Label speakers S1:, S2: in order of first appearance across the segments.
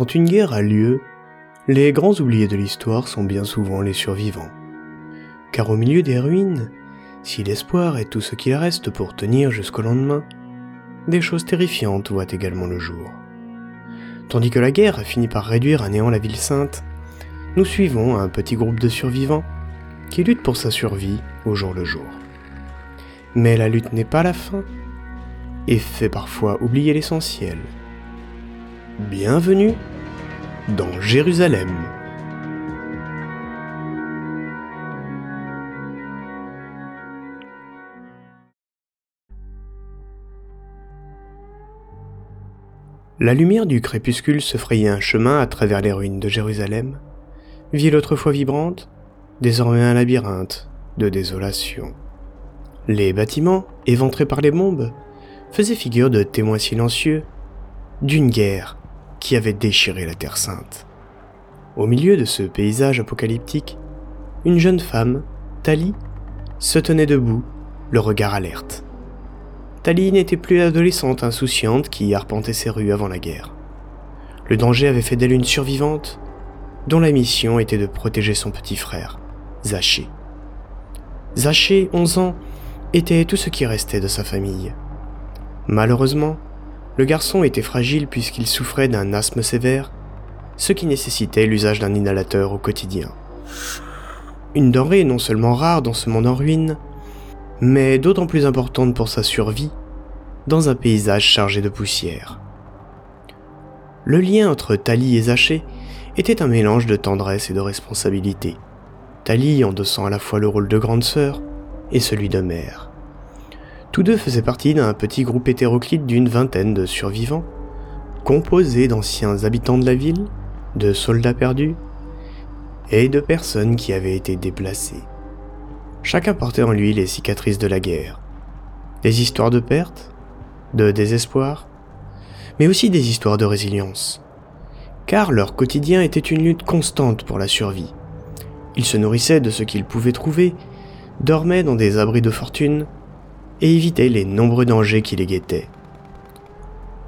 S1: Quand une guerre a lieu, les grands oubliés de l'histoire sont bien souvent les survivants. Car au milieu des ruines, si l'espoir est tout ce qu'il reste pour tenir jusqu'au lendemain, des choses terrifiantes voient également le jour. Tandis que la guerre a fini par réduire à néant la ville sainte, nous suivons un petit groupe de survivants qui luttent pour sa survie au jour le jour. Mais la lutte n'est pas la fin et fait parfois oublier l'essentiel. Bienvenue dans Jérusalem. La lumière du crépuscule se frayait un chemin à travers les ruines de Jérusalem, ville autrefois vibrante, désormais un labyrinthe de désolation. Les bâtiments, éventrés par les bombes, faisaient figure de témoins silencieux d'une guerre qui avait déchiré la Terre sainte. Au milieu de ce paysage apocalyptique, une jeune femme, Tali, se tenait debout, le regard alerte. Tali n'était plus l'adolescente insouciante qui arpentait ses rues avant la guerre. Le danger avait fait d'elle une survivante dont la mission était de protéger son petit frère, Zaché. Zaché, 11 ans, était tout ce qui restait de sa famille. Malheureusement, le garçon était fragile puisqu'il souffrait d'un asthme sévère, ce qui nécessitait l'usage d'un inhalateur au quotidien. Une denrée non seulement rare dans ce monde en ruine, mais d'autant plus importante pour sa survie dans un paysage chargé de poussière. Le lien entre Tali et Zaché était un mélange de tendresse et de responsabilité, Tali endossant à la fois le rôle de grande sœur et celui de mère. Tous deux faisaient partie d'un petit groupe hétéroclite d'une vingtaine de survivants, composé d'anciens habitants de la ville, de soldats perdus et de personnes qui avaient été déplacées. Chacun portait en lui les cicatrices de la guerre. Des histoires de perte, de désespoir, mais aussi des histoires de résilience. Car leur quotidien était une lutte constante pour la survie. Ils se nourrissaient de ce qu'ils pouvaient trouver, dormaient dans des abris de fortune et évitaient les nombreux dangers qui les guettaient.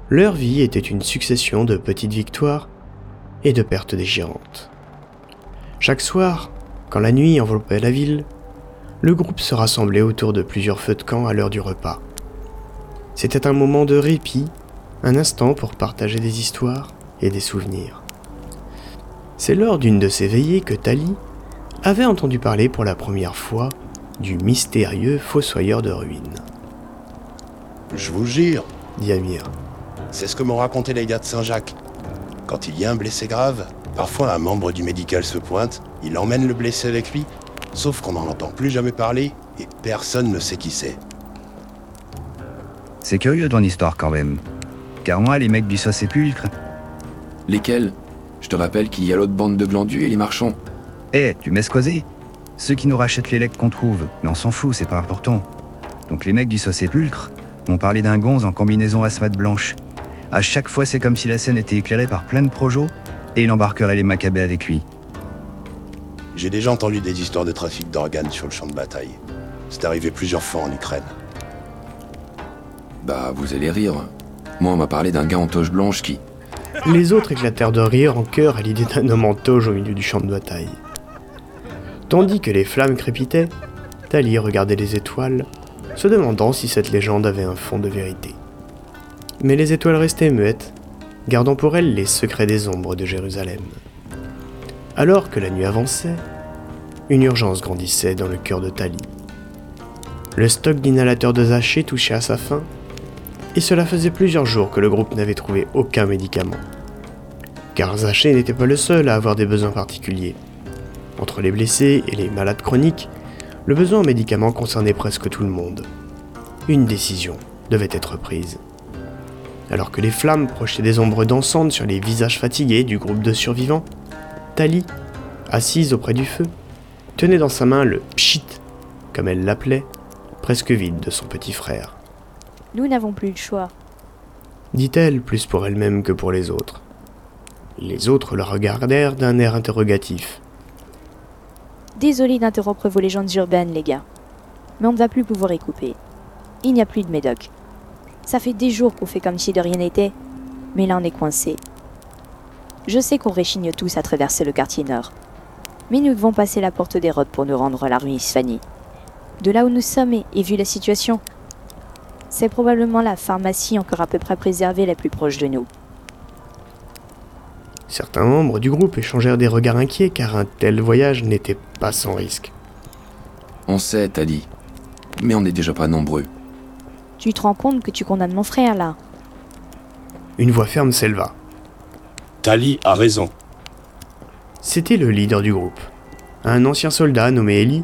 S1: Leur vie était une succession de petites victoires et de pertes déchirantes. Chaque soir, quand la nuit enveloppait la ville, le groupe se rassemblait autour de plusieurs feux de camp à l'heure du repas. C'était un moment de répit, un instant pour partager des histoires et des souvenirs. C'est lors d'une de ces veillées que Tali avait entendu parler pour la première fois du mystérieux fossoyeur de ruines.
S2: Je vous jure,
S1: dit Amir.
S2: C'est ce que m'ont raconté les gars de Saint-Jacques. Quand il y a un blessé grave, parfois un membre du médical se pointe, il emmène le blessé avec lui Sauf qu'on n'en entend plus jamais parler et personne ne sait qui c'est.
S3: C'est curieux ton histoire quand même. Car moi, les mecs du saut sépulcre.
S4: Lesquels? Je te rappelle qu'il y a l'autre bande de glandus et les marchands.
S3: Eh, tu m'escoisais Ceux qui nous rachètent les legs qu'on trouve. Mais on s'en fout, c'est pas important. Donc les mecs du saut sépulcre m'ont parlé d'un gonze en combinaison asthmate blanche. À chaque fois, c'est comme si la scène était éclairée par plein de projos et il embarquerait les macabées avec lui.
S2: J'ai déjà entendu des histoires de trafic d'organes sur le champ de bataille. C'est arrivé plusieurs fois en Ukraine.
S4: Bah, vous allez rire. Moi, on m'a parlé d'un gars en toche blanche qui.
S1: Les autres éclatèrent de rire en chœur à l'idée d'un homme en toge au milieu du champ de bataille. Tandis que les flammes crépitaient, Tali regardait les étoiles, se demandant si cette légende avait un fond de vérité. Mais les étoiles restaient muettes, gardant pour elles les secrets des ombres de Jérusalem. Alors que la nuit avançait, une urgence grandissait dans le cœur de Tali. Le stock d'inhalateurs de Zaché touchait à sa fin, et cela faisait plusieurs jours que le groupe n'avait trouvé aucun médicament. Car Zaché n'était pas le seul à avoir des besoins particuliers. Entre les blessés et les malades chroniques, le besoin en médicaments concernait presque tout le monde. Une décision devait être prise. Alors que les flammes projetaient des ombres dansantes sur les visages fatigués du groupe de survivants, Tali, assise auprès du feu, tenait dans sa main le pchit, comme elle l'appelait, presque vide de son petit frère.
S5: Nous n'avons plus le choix,
S1: dit-elle plus pour elle-même que pour les autres. Les autres la regardèrent d'un air interrogatif.
S5: Désolé d'interrompre vos légendes urbaines, les gars. Mais on ne va plus pouvoir y couper. Il n'y a plus de médoc. Ça fait des jours qu'on fait comme si de rien n'était, mais là on est coincé. Je sais qu'on réchigne tous à traverser le quartier nord. Mais nous devons passer la porte des Rhodes pour nous rendre à la rue Isfani. De là où nous sommes et, et vu la situation, c'est probablement la pharmacie encore à peu près préservée la plus proche de nous.
S1: Certains membres du groupe échangèrent des regards inquiets car un tel voyage n'était pas sans risque.
S4: On sait, Tali. Mais on n'est déjà pas nombreux.
S5: Tu te rends compte que tu condamnes mon frère là
S1: Une voix ferme s'éleva.
S2: Tali a raison.
S1: C'était le leader du groupe, un ancien soldat nommé Eli,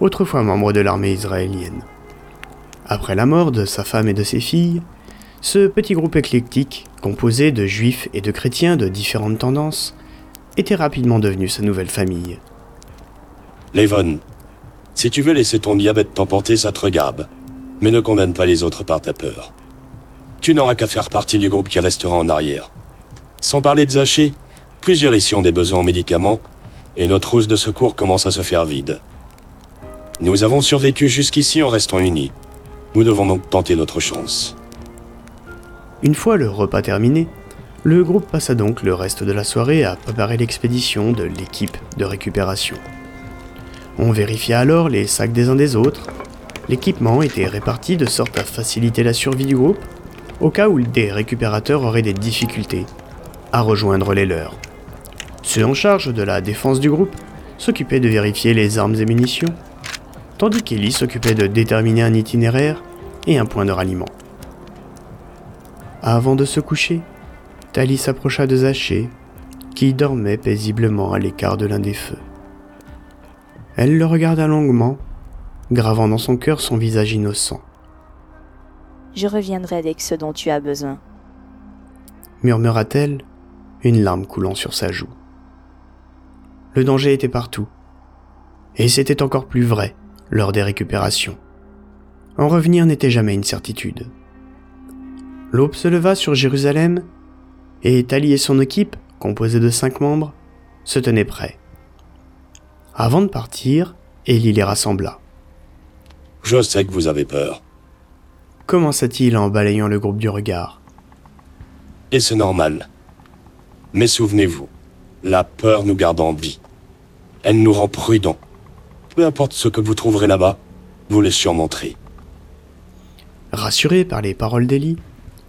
S1: autrefois membre de l'armée israélienne. Après la mort de sa femme et de ses filles, ce petit groupe éclectique, composé de juifs et de chrétiens de différentes tendances, était rapidement devenu sa nouvelle famille.
S2: Levon, si tu veux laisser ton diabète t'emporter, ça te regarde. Mais ne condamne pas les autres par ta peur. Tu n'auras qu'à faire partie du groupe qui restera en arrière. Sans parler de Zaché, plusieurs ici ont des besoins en médicaments, et notre housse de secours commence à se faire vide. Nous avons survécu jusqu'ici en restant unis. Nous devons donc tenter notre chance.
S1: Une fois le repas terminé, le groupe passa donc le reste de la soirée à préparer l'expédition de l'équipe de récupération. On vérifia alors les sacs des uns des autres. L'équipement était réparti de sorte à faciliter la survie du groupe, au cas où des récupérateurs auraient des difficultés à rejoindre les leurs. Ceux en charge de la défense du groupe s'occupaient de vérifier les armes et munitions, tandis qu'Ellie s'occupait de déterminer un itinéraire et un point de ralliement. Avant de se coucher, Tali s'approcha de Zaché, qui dormait paisiblement à l'écart de l'un des feux. Elle le regarda longuement, gravant dans son cœur son visage innocent,
S5: Je reviendrai avec ce dont tu as besoin.
S1: murmura-t-elle, une larme coulant sur sa joue. Le danger était partout, et c'était encore plus vrai lors des récupérations. En revenir n'était jamais une certitude. L'aube se leva sur Jérusalem, et Tali et son équipe, composée de cinq membres, se tenaient prêts. Avant de partir, Élie les rassembla.
S2: Je sais que vous avez peur.
S1: Commença-t-il en balayant le groupe du regard.
S2: Et c'est normal. Mais souvenez-vous, la peur nous garde en vie. Elle nous rend prudents. Peu importe ce que vous trouverez là-bas, vous les surmonterez.
S1: Rassuré par les paroles d'Élie,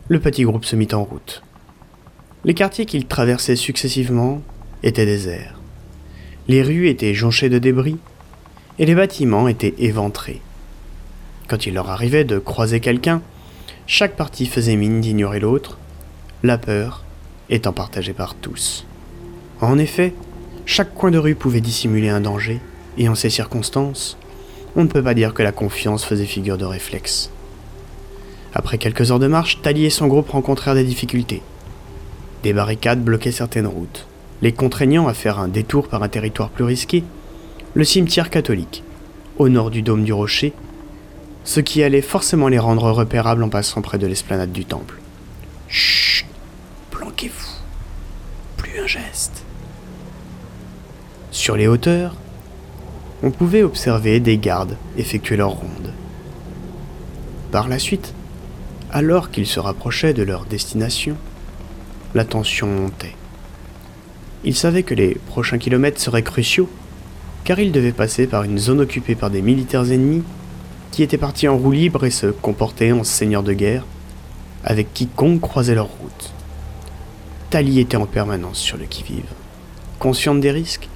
S1: le petit groupe se mit en route. Les quartiers qu'ils traversaient successivement étaient déserts. Les rues étaient jonchées de débris et les bâtiments étaient éventrés. Quand il leur arrivait de croiser quelqu'un, chaque partie faisait mine d'ignorer l'autre, la peur étant partagée par tous. En effet, chaque coin de rue pouvait dissimuler un danger, et en ces circonstances, on ne peut pas dire que la confiance faisait figure de réflexe. Après quelques heures de marche, Tali et son groupe rencontrèrent des difficultés. Des barricades bloquaient certaines routes, les contraignant à faire un détour par un territoire plus risqué, le cimetière catholique, au nord du dôme du rocher, ce qui allait forcément les rendre repérables en passant près de l'esplanade du temple. Chut Planquez-vous Plus un geste. Sur les hauteurs, on pouvait observer des gardes effectuer leur ronde. Par la suite, alors qu'ils se rapprochaient de leur destination, la tension montait. Ils savaient que les prochains kilomètres seraient cruciaux, car ils devaient passer par une zone occupée par des militaires ennemis qui étaient partis en roue libre et se comportaient en seigneurs de guerre avec quiconque croisait leur route. Tali était en permanence sur le qui-vive, consciente des risques,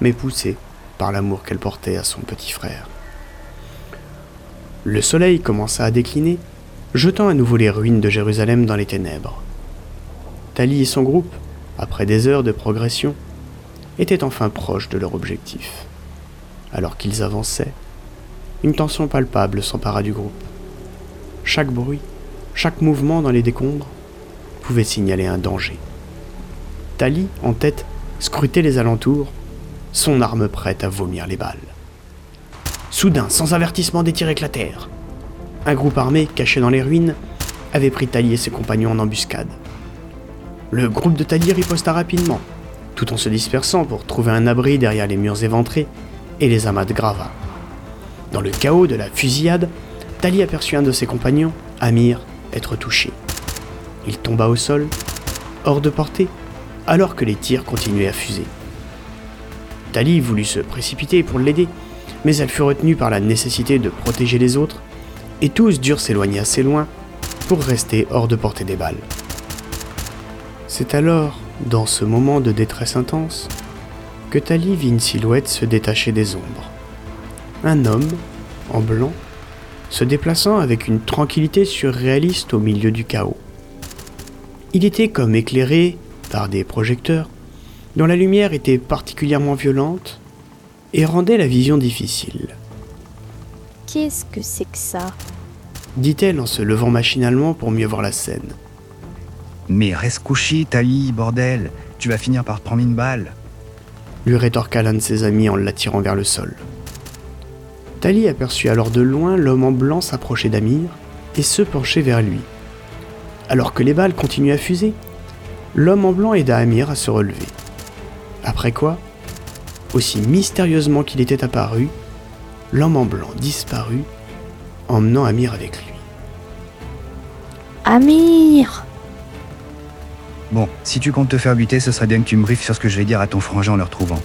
S1: mais poussée par l'amour qu'elle portait à son petit frère. Le soleil commença à décliner, jetant à nouveau les ruines de Jérusalem dans les ténèbres. Tali et son groupe, après des heures de progression, étaient enfin proches de leur objectif. Alors qu'ils avançaient, une tension palpable s'empara du groupe. Chaque bruit, chaque mouvement dans les décombres pouvait signaler un danger. Tali, en tête, scrutait les alentours, son arme prête à vomir les balles. Soudain, sans avertissement, des tirs éclatèrent. Un groupe armé, caché dans les ruines, avait pris Tali et ses compagnons en embuscade. Le groupe de Tali riposta rapidement, tout en se dispersant pour trouver un abri derrière les murs éventrés et les amas de gravats. Dans le chaos de la fusillade, Tali aperçut un de ses compagnons, Amir, être touché. Il tomba au sol, hors de portée, alors que les tirs continuaient à fuser. Tali voulut se précipiter pour l'aider, mais elle fut retenue par la nécessité de protéger les autres, et tous durent s'éloigner assez loin pour rester hors de portée des balles. C'est alors, dans ce moment de détresse intense, que Tali vit une silhouette se détacher des ombres. Un homme, en blanc, se déplaçant avec une tranquillité surréaliste au milieu du chaos. Il était comme éclairé par des projecteurs dont la lumière était particulièrement violente et rendait la vision difficile.
S5: Qu'est-ce que c'est que ça
S1: dit-elle en se levant machinalement pour mieux voir la scène.
S3: Mais reste couché, Tali, bordel. Tu vas finir par te prendre une balle.
S1: lui rétorqua l'un de ses amis en l'attirant vers le sol. Tali aperçut alors de loin l'homme en blanc s'approcher d'Amir et se pencher vers lui. Alors que les balles continuaient à fuser, l'homme en blanc aida Amir à se relever. Après quoi, aussi mystérieusement qu'il était apparu, l'homme en blanc disparut, emmenant Amir avec lui.
S5: Amir
S3: Bon, si tu comptes te faire buter, ce serait bien que tu me briefes sur ce que je vais dire à ton frangin en le retrouvant.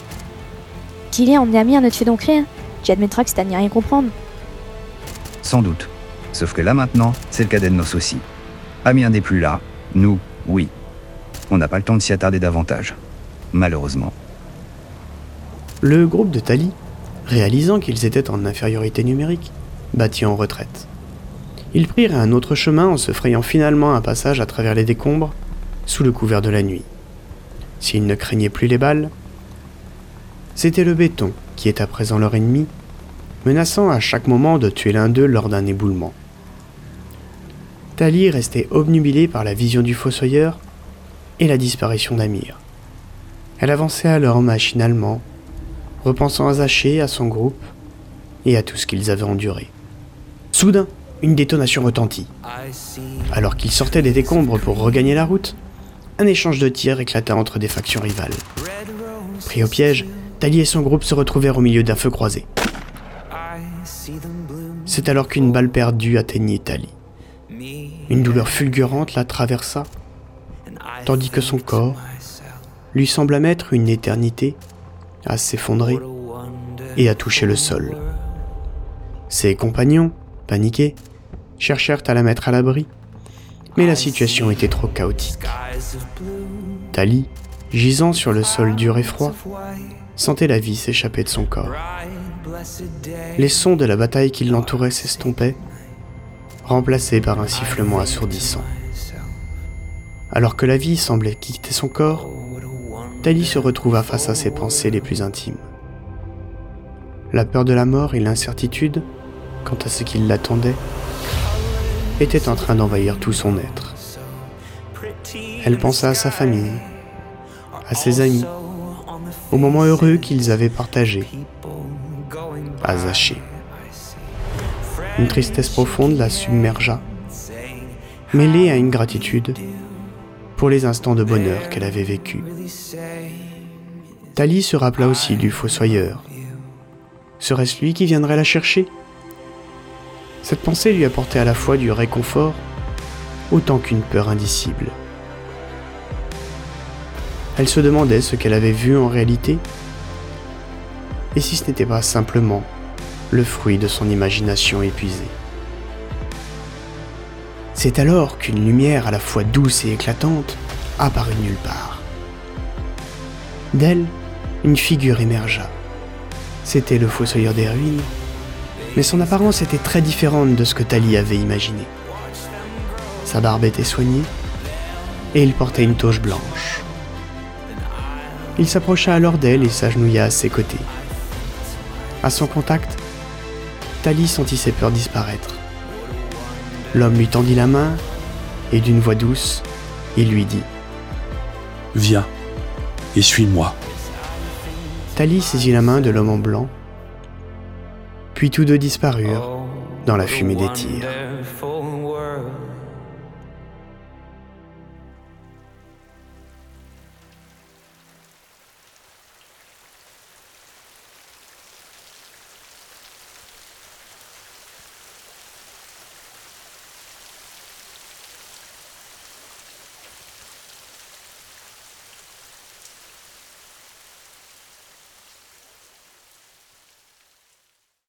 S5: Qu'il est emmené Amir ne te fait donc rien Tu admettras que c'est à n'y rien comprendre.
S3: Sans doute. Sauf que là maintenant, c'est le cadet de nos soucis. Amir n'est plus là. Nous, oui. On n'a pas le temps de s'y attarder davantage. Malheureusement.
S1: Le groupe de Tali, réalisant qu'ils étaient en infériorité numérique, battit en retraite. Ils prirent un autre chemin en se frayant finalement un passage à travers les décombres, sous le couvert de la nuit. S'ils ne craignaient plus les balles, c'était le béton qui est à présent leur ennemi, menaçant à chaque moment de tuer l'un d'eux lors d'un éboulement. Tali restait obnubilée par la vision du fossoyeur et la disparition d'Amir. Elle avançait alors machinalement, repensant à Zaché, à son groupe et à tout ce qu'ils avaient enduré. Soudain, une détonation retentit. Alors qu'ils sortaient des décombres pour regagner la route, un échange de tirs éclata entre des factions rivales. Pris au piège, Tali et son groupe se retrouvèrent au milieu d'un feu croisé. C'est alors qu'une balle perdue atteignit Tali. Une douleur fulgurante la traversa, tandis que son corps lui sembla mettre une éternité à s'effondrer et à toucher le sol. Ses compagnons, paniqués, cherchèrent à la mettre à l'abri, mais la situation était trop chaotique. Tali, gisant sur le sol dur et froid, sentait la vie s'échapper de son corps. Les sons de la bataille qui l'entourait s'estompaient, remplacés par un sifflement assourdissant. Alors que la vie semblait quitter son corps, Tali se retrouva face à ses pensées les plus intimes. La peur de la mort et l'incertitude quant à ce qui l'attendait étaient en train d'envahir tout son être. Elle pensa à sa famille, à ses amis, aux moments heureux qu'ils avaient partagés, à Zaché. Une tristesse profonde la submergea, mêlée à une gratitude pour les instants de bonheur qu'elle avait vécus. Tali se rappela aussi du fossoyeur. Serait-ce lui qui viendrait la chercher? Cette pensée lui apportait à la fois du réconfort autant qu'une peur indicible. Elle se demandait ce qu'elle avait vu en réalité et si ce n'était pas simplement le fruit de son imagination épuisée. C'est alors qu'une lumière à la fois douce et éclatante apparut nulle part. D'elle, une figure émergea. C'était le fossoyeur des ruines, mais son apparence était très différente de ce que Tali avait imaginé. Sa barbe était soignée et il portait une toche blanche. Il s'approcha alors d'elle et s'agenouilla à ses côtés. À son contact, Tali sentit ses peurs disparaître. L'homme lui tendit la main et d'une voix douce, il lui dit
S6: Viens et suis-moi.
S1: Tali saisit la main de l'homme en blanc, puis tous deux disparurent dans la fumée des tirs.